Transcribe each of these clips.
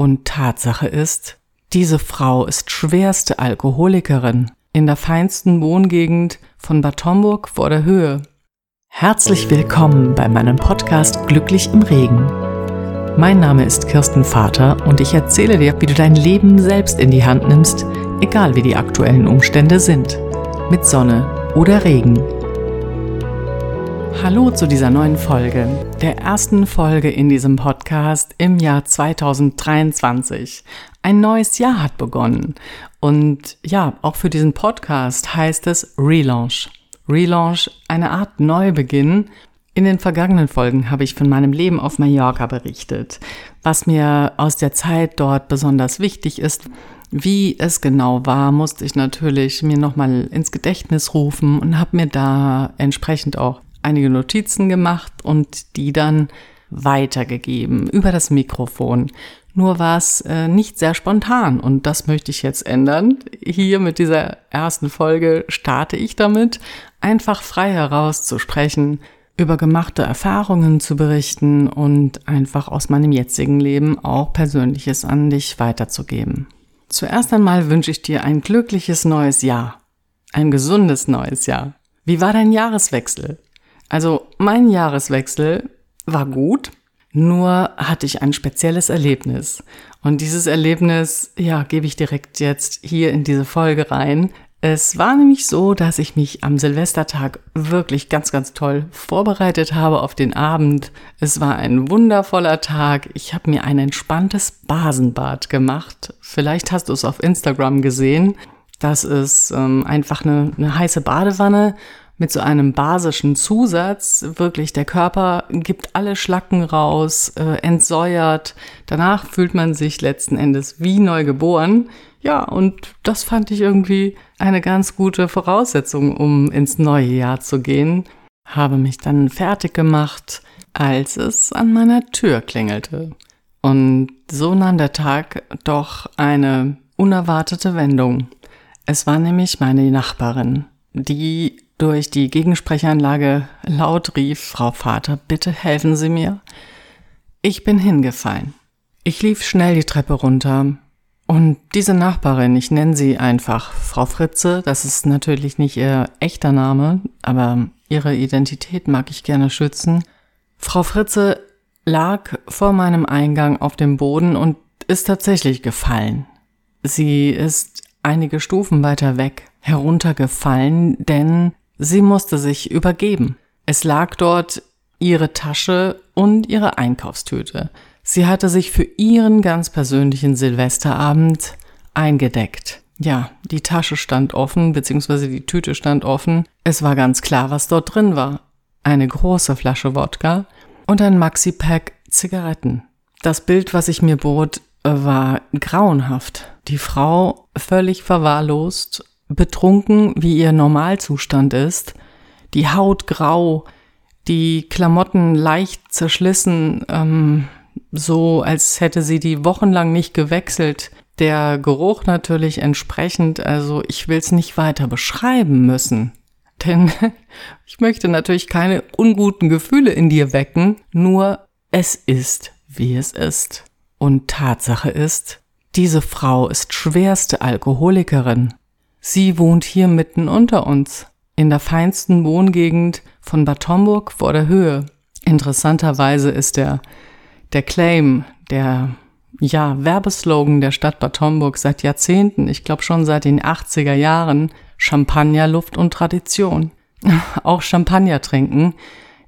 Und Tatsache ist, diese Frau ist schwerste Alkoholikerin in der feinsten Wohngegend von Bad Homburg vor der Höhe. Herzlich willkommen bei meinem Podcast Glücklich im Regen. Mein Name ist Kirsten Vater und ich erzähle dir, wie du dein Leben selbst in die Hand nimmst, egal wie die aktuellen Umstände sind. Mit Sonne oder Regen. Hallo zu dieser neuen Folge, der ersten Folge in diesem Podcast im Jahr 2023. Ein neues Jahr hat begonnen und ja, auch für diesen Podcast heißt es Relaunch. Relaunch, eine Art Neubeginn. In den vergangenen Folgen habe ich von meinem Leben auf Mallorca berichtet, was mir aus der Zeit dort besonders wichtig ist. Wie es genau war, musste ich natürlich mir nochmal ins Gedächtnis rufen und habe mir da entsprechend auch einige Notizen gemacht und die dann weitergegeben über das Mikrofon. Nur war es äh, nicht sehr spontan und das möchte ich jetzt ändern. Hier mit dieser ersten Folge starte ich damit, einfach frei heraus zu sprechen, über gemachte Erfahrungen zu berichten und einfach aus meinem jetzigen Leben auch Persönliches an dich weiterzugeben. Zuerst einmal wünsche ich dir ein glückliches neues Jahr. Ein gesundes neues Jahr. Wie war dein Jahreswechsel? Also mein Jahreswechsel war gut, nur hatte ich ein spezielles Erlebnis. Und dieses Erlebnis, ja, gebe ich direkt jetzt hier in diese Folge rein. Es war nämlich so, dass ich mich am Silvestertag wirklich ganz, ganz toll vorbereitet habe auf den Abend. Es war ein wundervoller Tag. Ich habe mir ein entspanntes Basenbad gemacht. Vielleicht hast du es auf Instagram gesehen. Das ist ähm, einfach eine, eine heiße Badewanne mit so einem basischen Zusatz. Wirklich, der Körper gibt alle Schlacken raus, äh, entsäuert. Danach fühlt man sich letzten Endes wie neu geboren. Ja, und das fand ich irgendwie eine ganz gute Voraussetzung, um ins neue Jahr zu gehen. Habe mich dann fertig gemacht, als es an meiner Tür klingelte. Und so nahm der Tag doch eine unerwartete Wendung. Es war nämlich meine Nachbarin, die durch die Gegensprechanlage laut rief, Frau Vater, bitte helfen Sie mir. Ich bin hingefallen. Ich lief schnell die Treppe runter und diese Nachbarin, ich nenne sie einfach Frau Fritze, das ist natürlich nicht ihr echter Name, aber ihre Identität mag ich gerne schützen. Frau Fritze lag vor meinem Eingang auf dem Boden und ist tatsächlich gefallen. Sie ist einige Stufen weiter weg heruntergefallen, denn Sie musste sich übergeben. Es lag dort ihre Tasche und ihre Einkaufstüte. Sie hatte sich für ihren ganz persönlichen Silvesterabend eingedeckt. Ja, die Tasche stand offen, beziehungsweise die Tüte stand offen. Es war ganz klar, was dort drin war. Eine große Flasche Wodka und ein Maxi-Pack Zigaretten. Das Bild, was ich mir bot, war grauenhaft. Die Frau völlig verwahrlost betrunken, wie ihr Normalzustand ist, die Haut grau, die Klamotten leicht zerschlissen, ähm, so als hätte sie die wochenlang nicht gewechselt. Der Geruch natürlich entsprechend, also ich will es nicht weiter beschreiben müssen. Denn ich möchte natürlich keine unguten Gefühle in dir wecken, nur es ist, wie es ist. Und Tatsache ist, diese Frau ist schwerste Alkoholikerin. Sie wohnt hier mitten unter uns, in der feinsten Wohngegend von Bad Homburg vor der Höhe. Interessanterweise ist der, der Claim, der ja, Werbeslogan der Stadt Bad Homburg seit Jahrzehnten, ich glaube schon seit den 80er Jahren, Champagner, Luft und Tradition. Auch Champagner trinken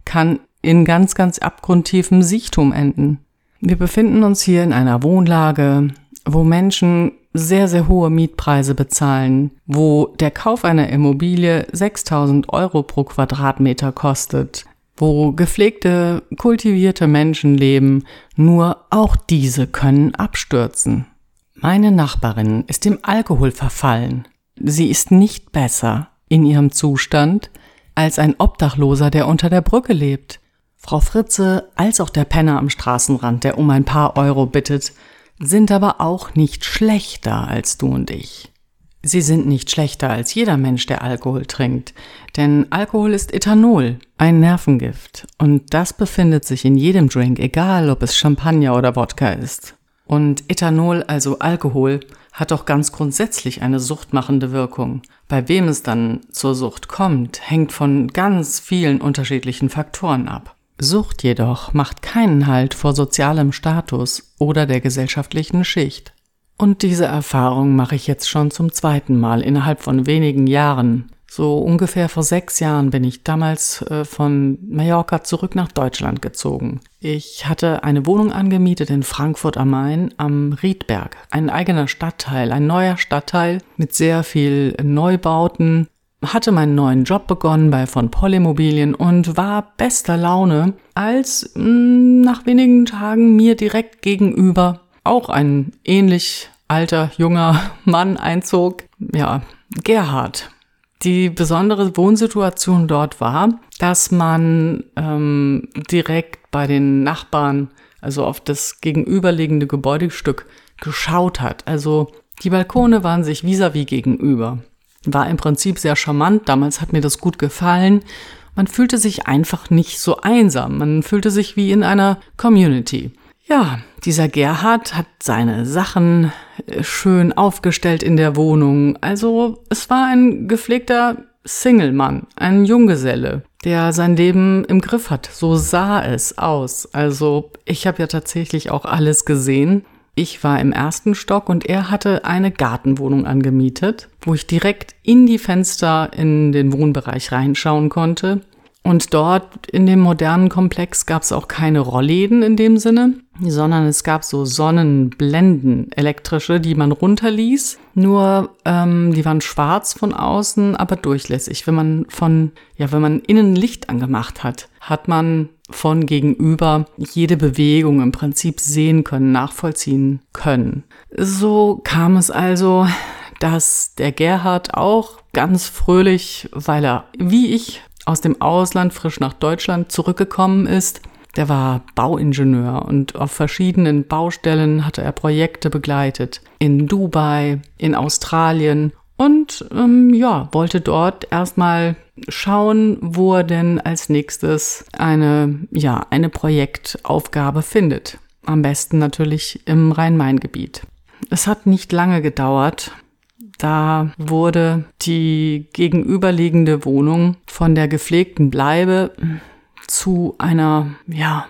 kann in ganz, ganz abgrundtiefem Siechtum enden. Wir befinden uns hier in einer Wohnlage, wo Menschen sehr, sehr hohe Mietpreise bezahlen, wo der Kauf einer Immobilie 6000 Euro pro Quadratmeter kostet, wo gepflegte, kultivierte Menschen leben, nur auch diese können abstürzen. Meine Nachbarin ist dem Alkohol verfallen. Sie ist nicht besser in ihrem Zustand als ein Obdachloser, der unter der Brücke lebt. Frau Fritze als auch der Penner am Straßenrand, der um ein paar Euro bittet, sind aber auch nicht schlechter als du und ich. Sie sind nicht schlechter als jeder Mensch, der Alkohol trinkt, denn Alkohol ist Ethanol, ein Nervengift, und das befindet sich in jedem Drink, egal ob es Champagner oder Wodka ist. Und Ethanol, also Alkohol, hat doch ganz grundsätzlich eine suchtmachende Wirkung. Bei wem es dann zur Sucht kommt, hängt von ganz vielen unterschiedlichen Faktoren ab. Sucht jedoch macht keinen Halt vor sozialem Status oder der gesellschaftlichen Schicht. Und diese Erfahrung mache ich jetzt schon zum zweiten Mal innerhalb von wenigen Jahren. So ungefähr vor sechs Jahren bin ich damals äh, von Mallorca zurück nach Deutschland gezogen. Ich hatte eine Wohnung angemietet in Frankfurt am Main am Riedberg. Ein eigener Stadtteil, ein neuer Stadtteil mit sehr viel Neubauten. Hatte meinen neuen Job begonnen bei von Pollimmobilien und war bester Laune, als mh, mm, nach wenigen Tagen mir direkt gegenüber auch ein ähnlich alter, junger Mann einzog. Ja, Gerhard. Die besondere Wohnsituation dort war, dass man ähm, direkt bei den Nachbarn, also auf das gegenüberliegende Gebäudestück, geschaut hat. Also die Balkone waren sich vis-à-vis -vis gegenüber. War im Prinzip sehr charmant. Damals hat mir das gut gefallen. Man fühlte sich einfach nicht so einsam. Man fühlte sich wie in einer Community. Ja, dieser Gerhard hat seine Sachen äh, schön aufgestellt in der Wohnung. Also es war ein gepflegter Single-Mann, ein Junggeselle, der sein Leben im Griff hat. So sah es aus. Also ich habe ja tatsächlich auch alles gesehen. Ich war im ersten Stock und er hatte eine Gartenwohnung angemietet, wo ich direkt in die Fenster in den Wohnbereich reinschauen konnte. Und dort in dem modernen Komplex gab es auch keine Rollläden in dem Sinne, sondern es gab so Sonnenblenden, elektrische, die man runterließ. Nur ähm, die waren schwarz von außen, aber durchlässig. Wenn man von, ja, wenn man innen Licht angemacht hat, hat man von gegenüber jede Bewegung im Prinzip sehen können, nachvollziehen können. So kam es also, dass der Gerhard auch ganz fröhlich, weil er wie ich aus dem Ausland frisch nach Deutschland zurückgekommen ist. Der war Bauingenieur und auf verschiedenen Baustellen hatte er Projekte begleitet. In Dubai, in Australien und ähm, ja, wollte dort erstmal schauen, wo er denn als nächstes eine, ja, eine Projektaufgabe findet. Am besten natürlich im Rhein-Main-Gebiet. Es hat nicht lange gedauert, da wurde die gegenüberliegende Wohnung von der gepflegten Bleibe zu einer, ja,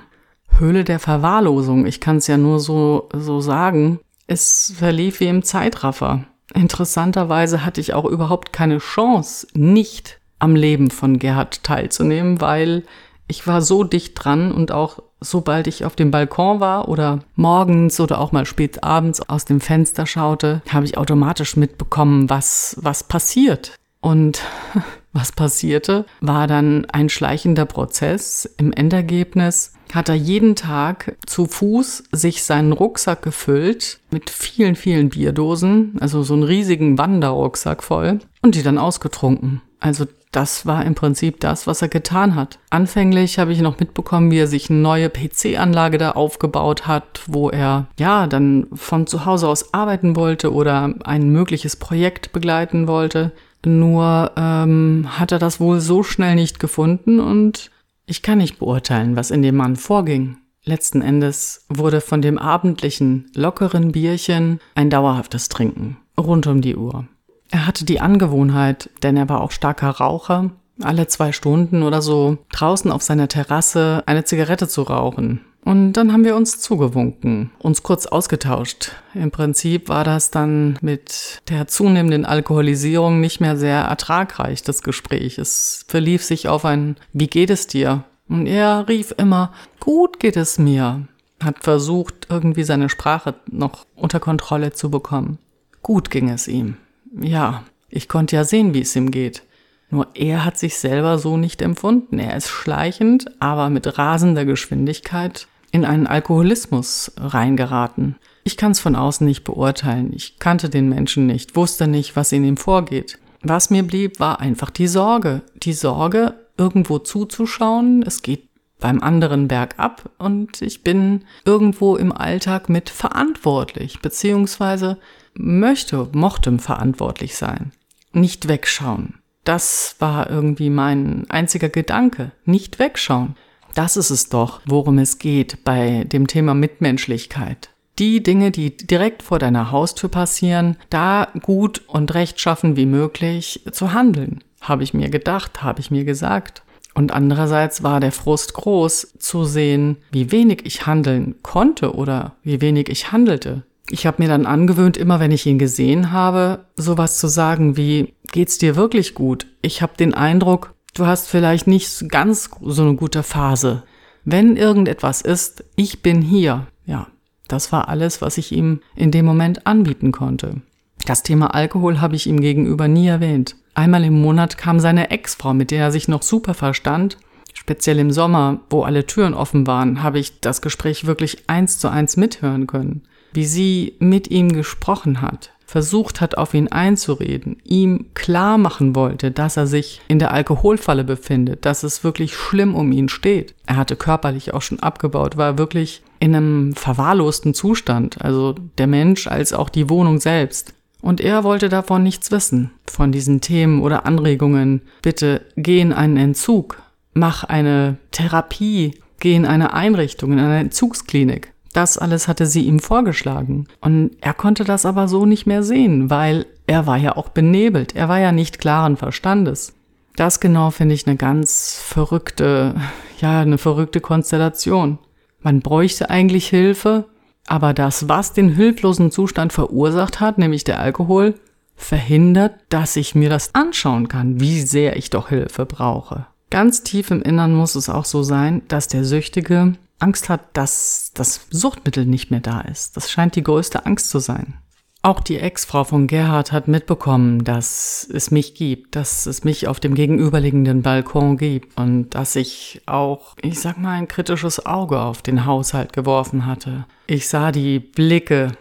Höhle der Verwahrlosung. Ich kann es ja nur so, so sagen. Es verlief wie im Zeitraffer. Interessanterweise hatte ich auch überhaupt keine Chance, nicht am Leben von Gerhard teilzunehmen, weil ich war so dicht dran und auch sobald ich auf dem Balkon war oder morgens oder auch mal spät abends aus dem Fenster schaute, habe ich automatisch mitbekommen, was, was passiert. Und was passierte, war dann ein schleichender Prozess. Im Endergebnis hat er jeden Tag zu Fuß sich seinen Rucksack gefüllt mit vielen, vielen Bierdosen, also so einen riesigen Wanderrucksack voll und die dann ausgetrunken. Also das war im Prinzip das, was er getan hat. Anfänglich habe ich noch mitbekommen, wie er sich eine neue PC-Anlage da aufgebaut hat, wo er ja dann von zu Hause aus arbeiten wollte oder ein mögliches Projekt begleiten wollte. Nur ähm, hat er das wohl so schnell nicht gefunden und ich kann nicht beurteilen, was in dem Mann vorging. Letzten Endes wurde von dem abendlichen, lockeren Bierchen ein dauerhaftes Trinken. Rund um die Uhr. Er hatte die Angewohnheit, denn er war auch starker Raucher, alle zwei Stunden oder so draußen auf seiner Terrasse eine Zigarette zu rauchen. Und dann haben wir uns zugewunken, uns kurz ausgetauscht. Im Prinzip war das dann mit der zunehmenden Alkoholisierung nicht mehr sehr ertragreich, das Gespräch. Es verlief sich auf ein Wie geht es dir? Und er rief immer Gut geht es mir. Hat versucht, irgendwie seine Sprache noch unter Kontrolle zu bekommen. Gut ging es ihm. Ja, ich konnte ja sehen, wie es ihm geht. Nur er hat sich selber so nicht empfunden. Er ist schleichend, aber mit rasender Geschwindigkeit in einen Alkoholismus reingeraten. Ich kann es von außen nicht beurteilen. Ich kannte den Menschen nicht, wusste nicht, was in ihm vorgeht. Was mir blieb, war einfach die Sorge. Die Sorge, irgendwo zuzuschauen. Es geht beim anderen bergab und ich bin irgendwo im Alltag mit verantwortlich, beziehungsweise möchte, mochte verantwortlich sein. Nicht wegschauen. Das war irgendwie mein einziger Gedanke. Nicht wegschauen. Das ist es doch, worum es geht bei dem Thema Mitmenschlichkeit. die Dinge, die direkt vor deiner Haustür passieren, da gut und rechtschaffen wie möglich zu handeln. Habe ich mir gedacht, habe ich mir gesagt. Und andererseits war der Frust groß zu sehen, wie wenig ich handeln konnte oder wie wenig ich handelte. Ich habe mir dann angewöhnt, immer wenn ich ihn gesehen habe, sowas zu sagen wie, geht's dir wirklich gut? Ich habe den Eindruck, du hast vielleicht nicht ganz so eine gute Phase. Wenn irgendetwas ist, ich bin hier. Ja, das war alles, was ich ihm in dem Moment anbieten konnte. Das Thema Alkohol habe ich ihm gegenüber nie erwähnt. Einmal im Monat kam seine Ex-Frau, mit der er sich noch super verstand. Speziell im Sommer, wo alle Türen offen waren, habe ich das Gespräch wirklich eins zu eins mithören können. Wie sie mit ihm gesprochen hat, versucht hat, auf ihn einzureden, ihm klar machen wollte, dass er sich in der Alkoholfalle befindet, dass es wirklich schlimm um ihn steht. Er hatte körperlich auch schon abgebaut, war wirklich in einem verwahrlosten Zustand, also der Mensch als auch die Wohnung selbst. Und er wollte davon nichts wissen, von diesen Themen oder Anregungen. Bitte geh in einen Entzug, mach eine Therapie, geh in eine Einrichtung, in eine Entzugsklinik. Das alles hatte sie ihm vorgeschlagen. Und er konnte das aber so nicht mehr sehen, weil er war ja auch benebelt, er war ja nicht klaren Verstandes. Das genau finde ich eine ganz verrückte, ja, eine verrückte Konstellation. Man bräuchte eigentlich Hilfe, aber das, was den hilflosen Zustand verursacht hat, nämlich der Alkohol, verhindert, dass ich mir das anschauen kann, wie sehr ich doch Hilfe brauche. Ganz tief im Innern muss es auch so sein, dass der Süchtige Angst hat, dass das Suchtmittel nicht mehr da ist. Das scheint die größte Angst zu sein. Auch die Ex-Frau von Gerhard hat mitbekommen, dass es mich gibt, dass es mich auf dem gegenüberliegenden Balkon gibt und dass ich auch, ich sag mal, ein kritisches Auge auf den Haushalt geworfen hatte. Ich sah die Blicke,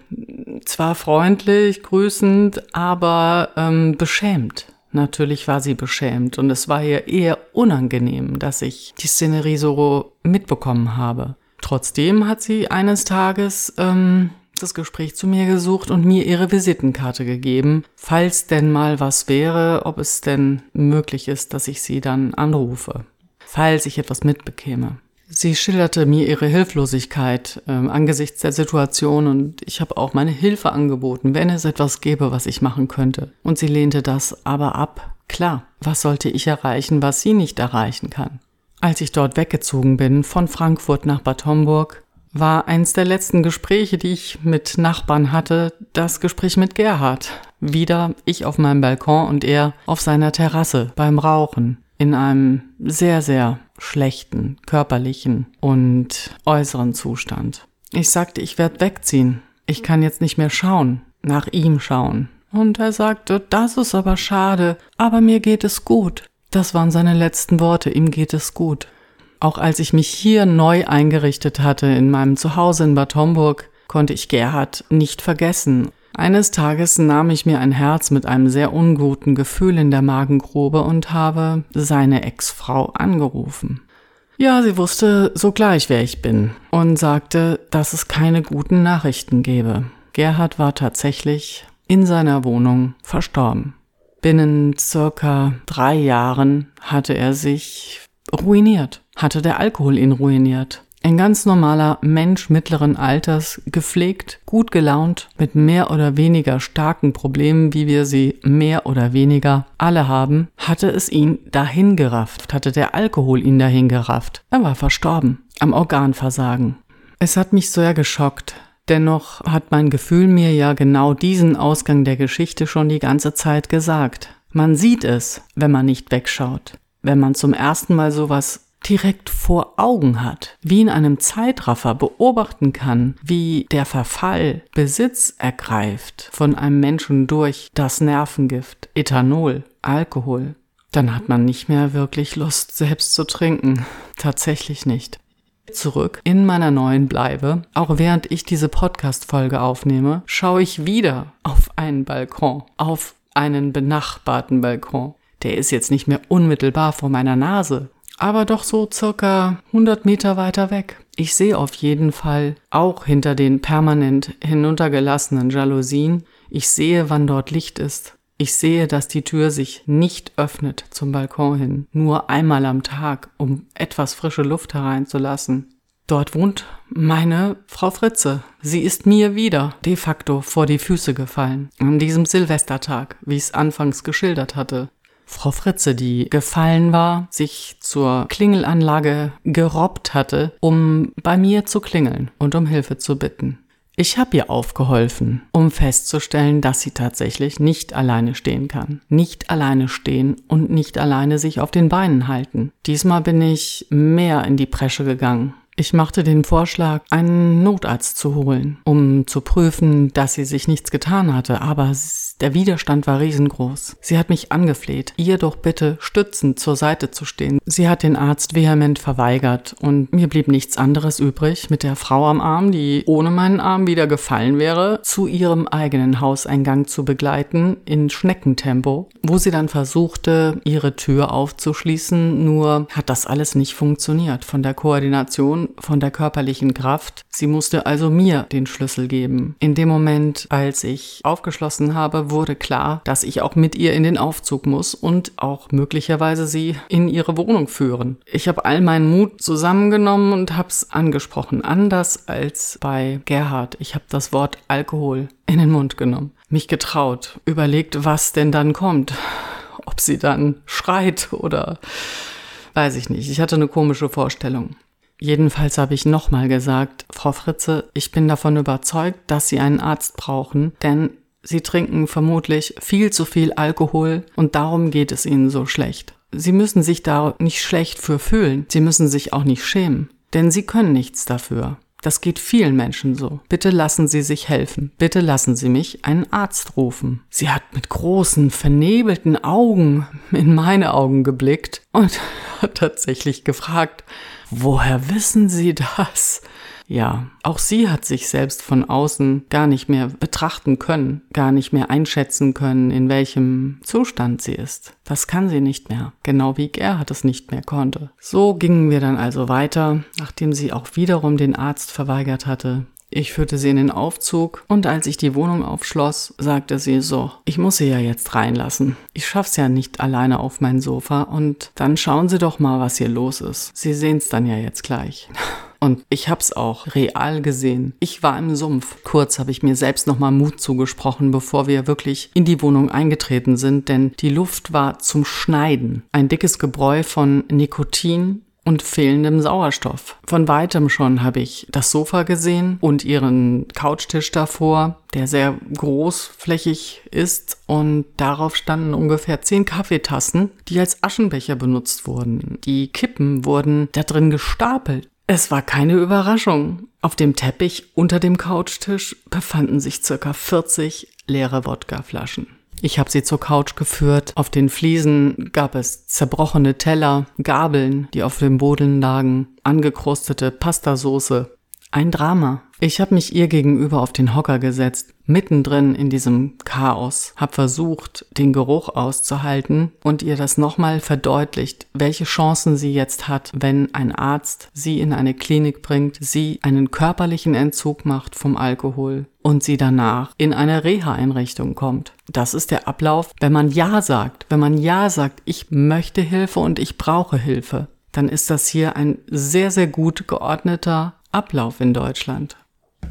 zwar freundlich, grüßend, aber ähm, beschämt. Natürlich war sie beschämt und es war ihr eher unangenehm, dass ich die Szenerie so mitbekommen habe. Trotzdem hat sie eines Tages ähm, das Gespräch zu mir gesucht und mir ihre Visitenkarte gegeben, falls denn mal was wäre, ob es denn möglich ist, dass ich sie dann anrufe, falls ich etwas mitbekäme. Sie schilderte mir ihre Hilflosigkeit äh, angesichts der Situation und ich habe auch meine Hilfe angeboten, wenn es etwas gäbe, was ich machen könnte. Und sie lehnte das aber ab. Klar, was sollte ich erreichen, was sie nicht erreichen kann? Als ich dort weggezogen bin, von Frankfurt nach Bad Homburg, war eins der letzten Gespräche, die ich mit Nachbarn hatte, das Gespräch mit Gerhard. Wieder ich auf meinem Balkon und er auf seiner Terrasse beim Rauchen in einem sehr, sehr schlechten körperlichen und äußeren Zustand. Ich sagte, ich werde wegziehen. Ich kann jetzt nicht mehr schauen, nach ihm schauen. Und er sagte, das ist aber schade, aber mir geht es gut. Das waren seine letzten Worte, ihm geht es gut. Auch als ich mich hier neu eingerichtet hatte in meinem Zuhause in Bad Homburg, konnte ich Gerhard nicht vergessen eines Tages nahm ich mir ein Herz mit einem sehr unguten Gefühl in der Magengrube und habe seine Ex-Frau angerufen. Ja, sie wusste sogleich, wer ich bin und sagte, dass es keine guten Nachrichten gebe. Gerhard war tatsächlich in seiner Wohnung verstorben. Binnen circa drei Jahren hatte er sich ruiniert, hatte der Alkohol ihn ruiniert. Ein ganz normaler Mensch mittleren Alters, gepflegt, gut gelaunt, mit mehr oder weniger starken Problemen, wie wir sie mehr oder weniger alle haben, hatte es ihn dahin gerafft, hatte der Alkohol ihn dahin gerafft. Er war verstorben, am Organversagen. Es hat mich sehr geschockt. Dennoch hat mein Gefühl mir ja genau diesen Ausgang der Geschichte schon die ganze Zeit gesagt. Man sieht es, wenn man nicht wegschaut. Wenn man zum ersten Mal sowas direkt vor Augen hat, wie in einem Zeitraffer beobachten kann, wie der Verfall Besitz ergreift von einem Menschen durch das Nervengift, Ethanol, Alkohol, dann hat man nicht mehr wirklich Lust, selbst zu trinken. Tatsächlich nicht. Zurück in meiner neuen Bleibe, auch während ich diese Podcast-Folge aufnehme, schaue ich wieder auf einen Balkon, auf einen benachbarten Balkon. Der ist jetzt nicht mehr unmittelbar vor meiner Nase, aber doch so circa 100 Meter weiter weg. Ich sehe auf jeden Fall auch hinter den permanent hinuntergelassenen Jalousien, ich sehe, wann dort Licht ist. Ich sehe, dass die Tür sich nicht öffnet zum Balkon hin, nur einmal am Tag, um etwas frische Luft hereinzulassen. Dort wohnt meine Frau Fritze. Sie ist mir wieder de facto vor die Füße gefallen. An diesem Silvestertag, wie ich es anfangs geschildert hatte. Frau Fritze, die gefallen war, sich zur Klingelanlage gerobbt hatte, um bei mir zu klingeln und um Hilfe zu bitten. Ich habe ihr aufgeholfen, um festzustellen, dass sie tatsächlich nicht alleine stehen kann. Nicht alleine stehen und nicht alleine sich auf den Beinen halten. Diesmal bin ich mehr in die Presche gegangen. Ich machte den Vorschlag, einen Notarzt zu holen, um zu prüfen, dass sie sich nichts getan hatte, aber der Widerstand war riesengroß. Sie hat mich angefleht, ihr doch bitte stützend zur Seite zu stehen. Sie hat den Arzt vehement verweigert und mir blieb nichts anderes übrig, mit der Frau am Arm, die ohne meinen Arm wieder gefallen wäre, zu ihrem eigenen Hauseingang zu begleiten in Schneckentempo, wo sie dann versuchte, ihre Tür aufzuschließen, nur hat das alles nicht funktioniert von der Koordination, von der körperlichen Kraft. Sie musste also mir den Schlüssel geben. In dem Moment, als ich aufgeschlossen habe, wurde klar, dass ich auch mit ihr in den Aufzug muss und auch möglicherweise sie in ihre Wohnung führen. Ich habe all meinen Mut zusammengenommen und habe es angesprochen. Anders als bei Gerhard. Ich habe das Wort Alkohol in den Mund genommen. Mich getraut. Überlegt, was denn dann kommt. Ob sie dann schreit oder weiß ich nicht. Ich hatte eine komische Vorstellung. Jedenfalls habe ich nochmal gesagt, Frau Fritze, ich bin davon überzeugt, dass Sie einen Arzt brauchen, denn Sie trinken vermutlich viel zu viel Alkohol und darum geht es ihnen so schlecht. Sie müssen sich da nicht schlecht für fühlen. Sie müssen sich auch nicht schämen. Denn sie können nichts dafür. Das geht vielen Menschen so. Bitte lassen Sie sich helfen. Bitte lassen Sie mich einen Arzt rufen. Sie hat mit großen, vernebelten Augen in meine Augen geblickt und hat tatsächlich gefragt, woher wissen Sie das? Ja, auch sie hat sich selbst von außen gar nicht mehr betrachten können, gar nicht mehr einschätzen können, in welchem Zustand sie ist. Das kann sie nicht mehr, genau wie Gerhard es nicht mehr konnte. So gingen wir dann also weiter, nachdem sie auch wiederum den Arzt verweigert hatte. Ich führte sie in den Aufzug und als ich die Wohnung aufschloss, sagte sie so, ich muss sie ja jetzt reinlassen. Ich schaff's ja nicht alleine auf mein Sofa und dann schauen Sie doch mal, was hier los ist. Sie sehen's dann ja jetzt gleich. Und ich hab's auch real gesehen. Ich war im Sumpf. Kurz habe ich mir selbst nochmal Mut zugesprochen, bevor wir wirklich in die Wohnung eingetreten sind, denn die Luft war zum Schneiden. Ein dickes Gebräu von Nikotin, und fehlendem Sauerstoff. Von weitem schon habe ich das Sofa gesehen und ihren Couchtisch davor, der sehr großflächig ist und darauf standen ungefähr zehn Kaffeetassen, die als Aschenbecher benutzt wurden. Die Kippen wurden da drin gestapelt. Es war keine Überraschung. Auf dem Teppich unter dem Couchtisch befanden sich circa 40 leere Wodkaflaschen. Ich habe sie zur Couch geführt. Auf den Fliesen gab es zerbrochene Teller, Gabeln, die auf dem Boden lagen, angekrustete Pastasoße. Ein Drama. Ich habe mich ihr gegenüber auf den Hocker gesetzt, mittendrin in diesem Chaos, habe versucht, den Geruch auszuhalten und ihr das nochmal verdeutlicht, welche Chancen sie jetzt hat, wenn ein Arzt sie in eine Klinik bringt, sie einen körperlichen Entzug macht vom Alkohol und sie danach in eine Reha-Einrichtung kommt. Das ist der Ablauf, wenn man Ja sagt, wenn man Ja sagt, ich möchte Hilfe und ich brauche Hilfe, dann ist das hier ein sehr, sehr gut geordneter Ablauf in Deutschland.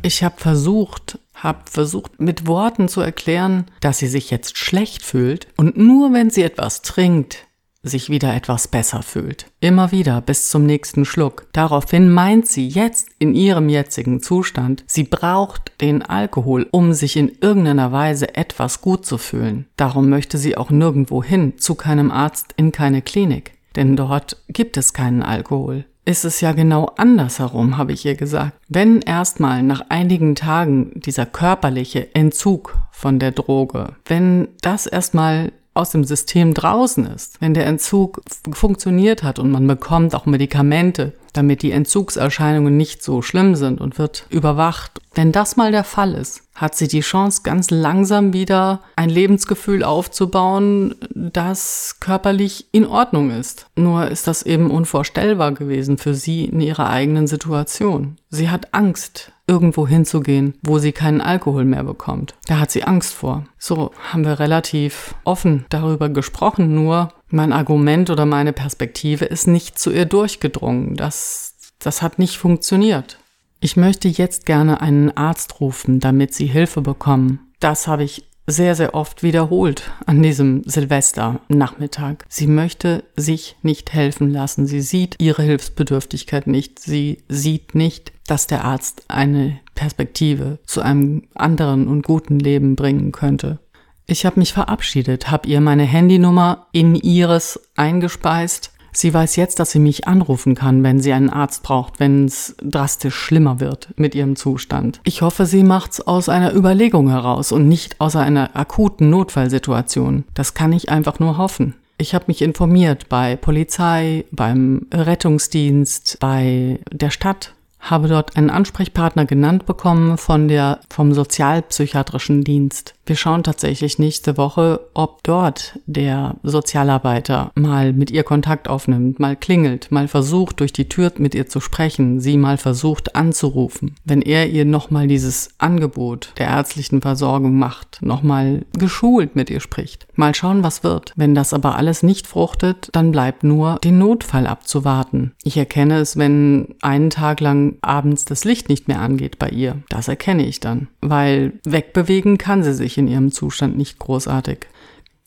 Ich habe versucht, habe versucht mit Worten zu erklären, dass sie sich jetzt schlecht fühlt und nur wenn sie etwas trinkt, sich wieder etwas besser fühlt. Immer wieder bis zum nächsten Schluck. Daraufhin meint sie jetzt in ihrem jetzigen Zustand, sie braucht den Alkohol, um sich in irgendeiner Weise etwas gut zu fühlen. Darum möchte sie auch nirgendwo hin, zu keinem Arzt, in keine Klinik. Denn dort gibt es keinen Alkohol ist es ja genau andersherum, habe ich ihr gesagt. Wenn erstmal nach einigen Tagen dieser körperliche Entzug von der Droge, wenn das erstmal aus dem System draußen ist, wenn der Entzug funktioniert hat und man bekommt auch Medikamente, damit die Entzugserscheinungen nicht so schlimm sind und wird überwacht. Wenn das mal der Fall ist, hat sie die Chance, ganz langsam wieder ein Lebensgefühl aufzubauen, das körperlich in Ordnung ist. Nur ist das eben unvorstellbar gewesen für sie in ihrer eigenen Situation. Sie hat Angst, irgendwo hinzugehen, wo sie keinen Alkohol mehr bekommt. Da hat sie Angst vor. So haben wir relativ offen darüber gesprochen, nur mein Argument oder meine Perspektive ist nicht zu ihr durchgedrungen. Das Das hat nicht funktioniert. Ich möchte jetzt gerne einen Arzt rufen, damit Sie Hilfe bekommen. Das habe ich sehr, sehr oft wiederholt an diesem Silvesternachmittag. Sie möchte sich nicht helfen lassen. Sie sieht ihre Hilfsbedürftigkeit nicht. Sie sieht nicht, dass der Arzt eine Perspektive zu einem anderen und guten Leben bringen könnte. Ich habe mich verabschiedet, habe ihr meine Handynummer in ihres eingespeist Sie weiß jetzt, dass sie mich anrufen kann, wenn sie einen Arzt braucht, wenn es drastisch schlimmer wird mit ihrem Zustand. Ich hoffe, sie macht's aus einer Überlegung heraus und nicht aus einer akuten Notfallsituation. Das kann ich einfach nur hoffen. Ich habe mich informiert bei Polizei, beim Rettungsdienst, bei der Stadt, habe dort einen Ansprechpartner genannt bekommen von der, vom Sozialpsychiatrischen Dienst. Wir schauen tatsächlich nächste Woche, ob dort der Sozialarbeiter mal mit ihr Kontakt aufnimmt, mal klingelt, mal versucht, durch die Tür mit ihr zu sprechen, sie mal versucht anzurufen. Wenn er ihr nochmal dieses Angebot der ärztlichen Versorgung macht, nochmal geschult mit ihr spricht. Mal schauen, was wird. Wenn das aber alles nicht fruchtet, dann bleibt nur den Notfall abzuwarten. Ich erkenne es, wenn einen Tag lang abends das Licht nicht mehr angeht bei ihr. Das erkenne ich dann. Weil wegbewegen kann sie sich in ihrem Zustand nicht großartig.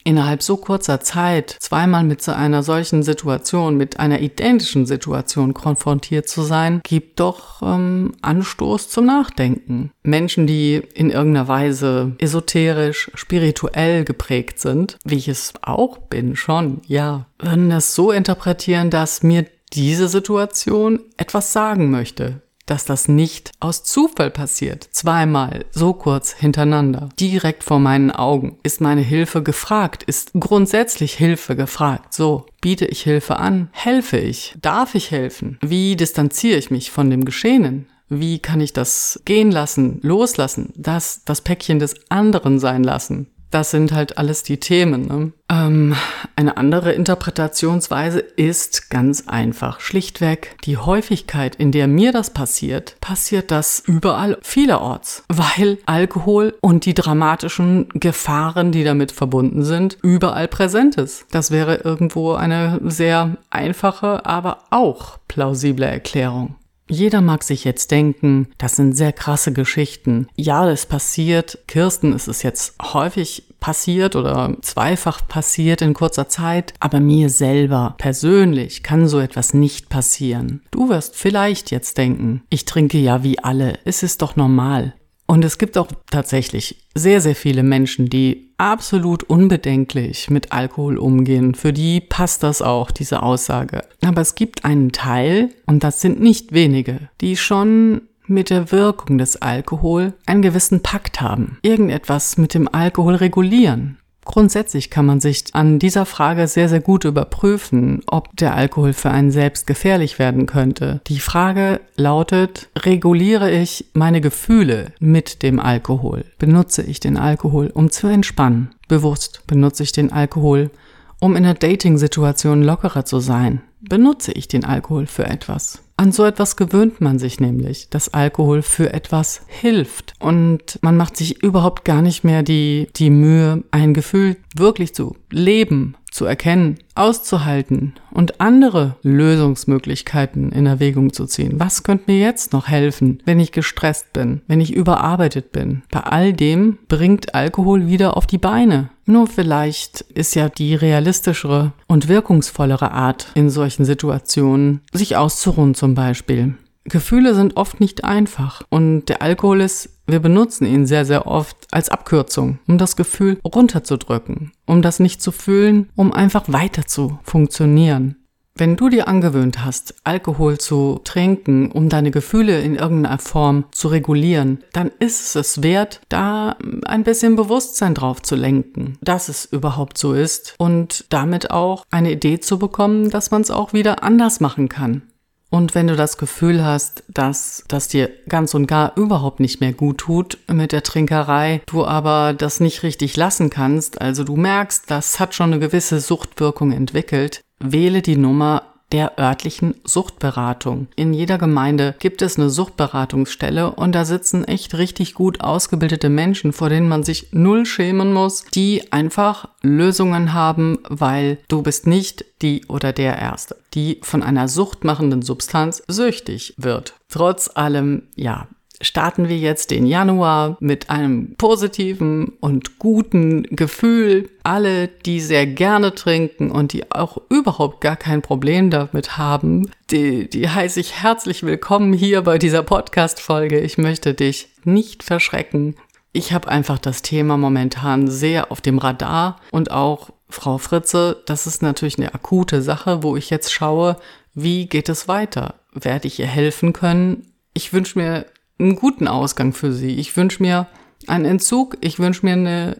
Innerhalb so kurzer Zeit zweimal mit so einer solchen Situation, mit einer identischen Situation konfrontiert zu sein, gibt doch ähm, Anstoß zum Nachdenken. Menschen, die in irgendeiner Weise esoterisch, spirituell geprägt sind, wie ich es auch bin, schon, ja, würden das so interpretieren, dass mir diese Situation etwas sagen möchte dass das nicht aus Zufall passiert. Zweimal, so kurz hintereinander, direkt vor meinen Augen. Ist meine Hilfe gefragt? Ist grundsätzlich Hilfe gefragt? So, biete ich Hilfe an? Helfe ich? Darf ich helfen? Wie distanziere ich mich von dem Geschehenen? Wie kann ich das gehen lassen, loslassen, das, das Päckchen des anderen sein lassen? Das sind halt alles die Themen. Ne? Ähm, eine andere Interpretationsweise ist ganz einfach. Schlichtweg die Häufigkeit, in der mir das passiert, passiert das überall vielerorts, weil Alkohol und die dramatischen Gefahren, die damit verbunden sind, überall präsent ist. Das wäre irgendwo eine sehr einfache, aber auch plausible Erklärung. Jeder mag sich jetzt denken, das sind sehr krasse Geschichten. Ja, das passiert. Kirsten ist es jetzt häufig passiert oder zweifach passiert in kurzer Zeit, aber mir selber persönlich kann so etwas nicht passieren. Du wirst vielleicht jetzt denken, ich trinke ja wie alle, es ist doch normal. Und es gibt auch tatsächlich sehr, sehr viele Menschen, die absolut unbedenklich mit Alkohol umgehen. Für die passt das auch, diese Aussage. Aber es gibt einen Teil, und das sind nicht wenige, die schon mit der Wirkung des Alkohol einen gewissen Pakt haben. Irgendetwas mit dem Alkohol regulieren. Grundsätzlich kann man sich an dieser Frage sehr, sehr gut überprüfen, ob der Alkohol für einen selbst gefährlich werden könnte. Die Frage lautet, reguliere ich meine Gefühle mit dem Alkohol? Benutze ich den Alkohol, um zu entspannen? Bewusst benutze ich den Alkohol, um in einer Dating-Situation lockerer zu sein? Benutze ich den Alkohol für etwas? An so etwas gewöhnt man sich nämlich, dass Alkohol für etwas hilft. Und man macht sich überhaupt gar nicht mehr die, die Mühe, ein Gefühl wirklich zu leben, zu erkennen, auszuhalten und andere Lösungsmöglichkeiten in Erwägung zu ziehen. Was könnte mir jetzt noch helfen, wenn ich gestresst bin, wenn ich überarbeitet bin? Bei all dem bringt Alkohol wieder auf die Beine. Nur vielleicht ist ja die realistischere und wirkungsvollere Art in solchen Situationen, sich auszuruhen zum Beispiel. Gefühle sind oft nicht einfach und der Alkohol ist, wir benutzen ihn sehr, sehr oft als Abkürzung, um das Gefühl runterzudrücken, um das nicht zu fühlen, um einfach weiter zu funktionieren. Wenn du dir angewöhnt hast, Alkohol zu trinken, um deine Gefühle in irgendeiner Form zu regulieren, dann ist es es wert, da ein bisschen Bewusstsein drauf zu lenken, dass es überhaupt so ist und damit auch eine Idee zu bekommen, dass man es auch wieder anders machen kann. Und wenn du das Gefühl hast, dass das dir ganz und gar überhaupt nicht mehr gut tut mit der Trinkerei, du aber das nicht richtig lassen kannst, also du merkst, das hat schon eine gewisse Suchtwirkung entwickelt, wähle die Nummer der örtlichen Suchtberatung. In jeder Gemeinde gibt es eine Suchtberatungsstelle und da sitzen echt richtig gut ausgebildete Menschen, vor denen man sich null schämen muss, die einfach Lösungen haben, weil du bist nicht die oder der Erste. Die von einer suchtmachenden Substanz süchtig wird. Trotz allem, ja, starten wir jetzt den Januar mit einem positiven und guten Gefühl. Alle, die sehr gerne trinken und die auch überhaupt gar kein Problem damit haben, die, die heiße ich herzlich willkommen hier bei dieser Podcast-Folge. Ich möchte dich nicht verschrecken. Ich habe einfach das Thema momentan sehr auf dem Radar und auch Frau Fritze, das ist natürlich eine akute Sache, wo ich jetzt schaue, wie geht es weiter? Werde ich ihr helfen können? Ich wünsche mir einen guten Ausgang für sie. Ich wünsche mir einen Entzug, ich wünsche mir eine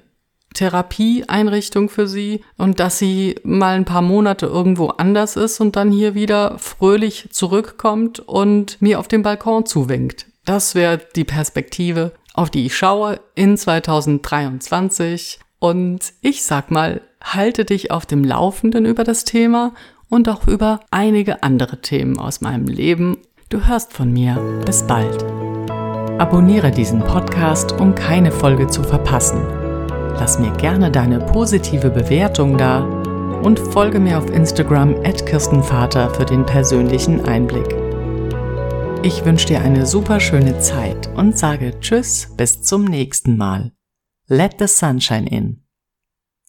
Therapieeinrichtung für sie und dass sie mal ein paar Monate irgendwo anders ist und dann hier wieder fröhlich zurückkommt und mir auf dem Balkon zuwinkt. Das wäre die Perspektive, auf die ich schaue in 2023. Und ich sag mal, halte dich auf dem Laufenden über das Thema und auch über einige andere Themen aus meinem Leben. Du hörst von mir. Bis bald. Abonniere diesen Podcast, um keine Folge zu verpassen. Lass mir gerne deine positive Bewertung da und folge mir auf Instagram at Kirstenvater für den persönlichen Einblick. Ich wünsche dir eine super schöne Zeit und sage Tschüss bis zum nächsten Mal. Let the sunshine in.